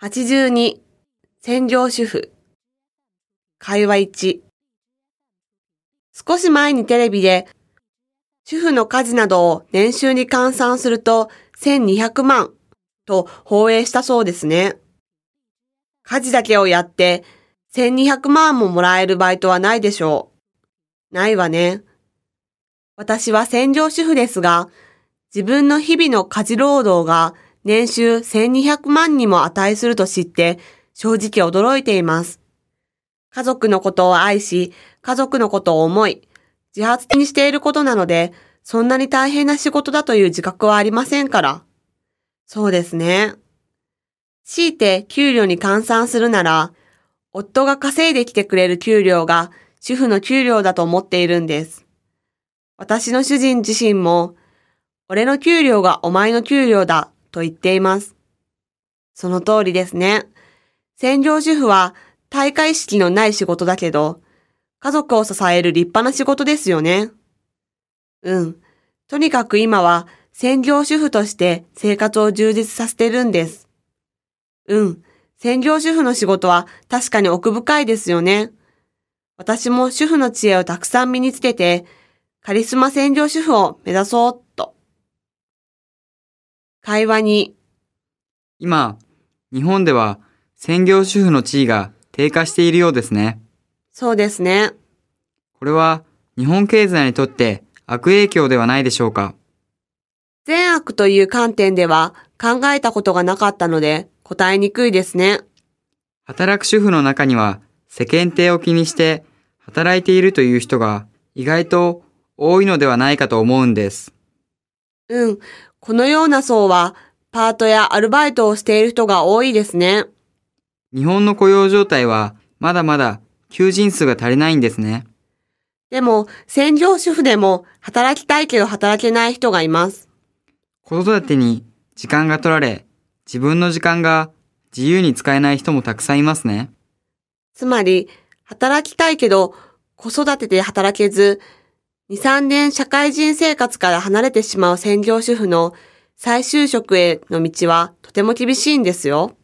82、専業主婦。会話1。少し前にテレビで、主婦の家事などを年収に換算すると1200万と放映したそうですね。家事だけをやって1200万ももらえるバイトはないでしょう。ないわね。私は専業主婦ですが、自分の日々の家事労働が年収1200万にも値すると知って正直驚いています。家族のことを愛し、家族のことを思い、自発的にしていることなので、そんなに大変な仕事だという自覚はありませんから。そうですね。強いて給料に換算するなら、夫が稼いできてくれる給料が主婦の給料だと思っているんです。私の主人自身も、俺の給料がお前の給料だと言っています。その通りですね。専業主婦は大会式のない仕事だけど、家族を支える立派な仕事ですよね。うん。とにかく今は専業主婦として生活を充実させてるんです。うん。専業主婦の仕事は確かに奥深いですよね。私も主婦の知恵をたくさん身につけて、カリスマ専業主婦を目指そうっと。会話に。今、日本では専業主婦の地位が低下しているようですね。そうですね。これは日本経済にとって悪影響ではないでしょうか。善悪という観点では考えたことがなかったので答えにくいですね。働く主婦の中には世間体を気にして働いているという人が意外と多いのではないかと思うんです。うん。このような層は、パートやアルバイトをしている人が多いですね。日本の雇用状態は、まだまだ求人数が足りないんですね。でも、専業主婦でも働きたいけど働けない人がいます。子育てに時間が取られ、自分の時間が自由に使えない人もたくさんいますね。つまり、働きたいけど子育てで働けず、2、3年社会人生活から離れてしまう専業主婦の再就職への道はとても厳しいんですよ。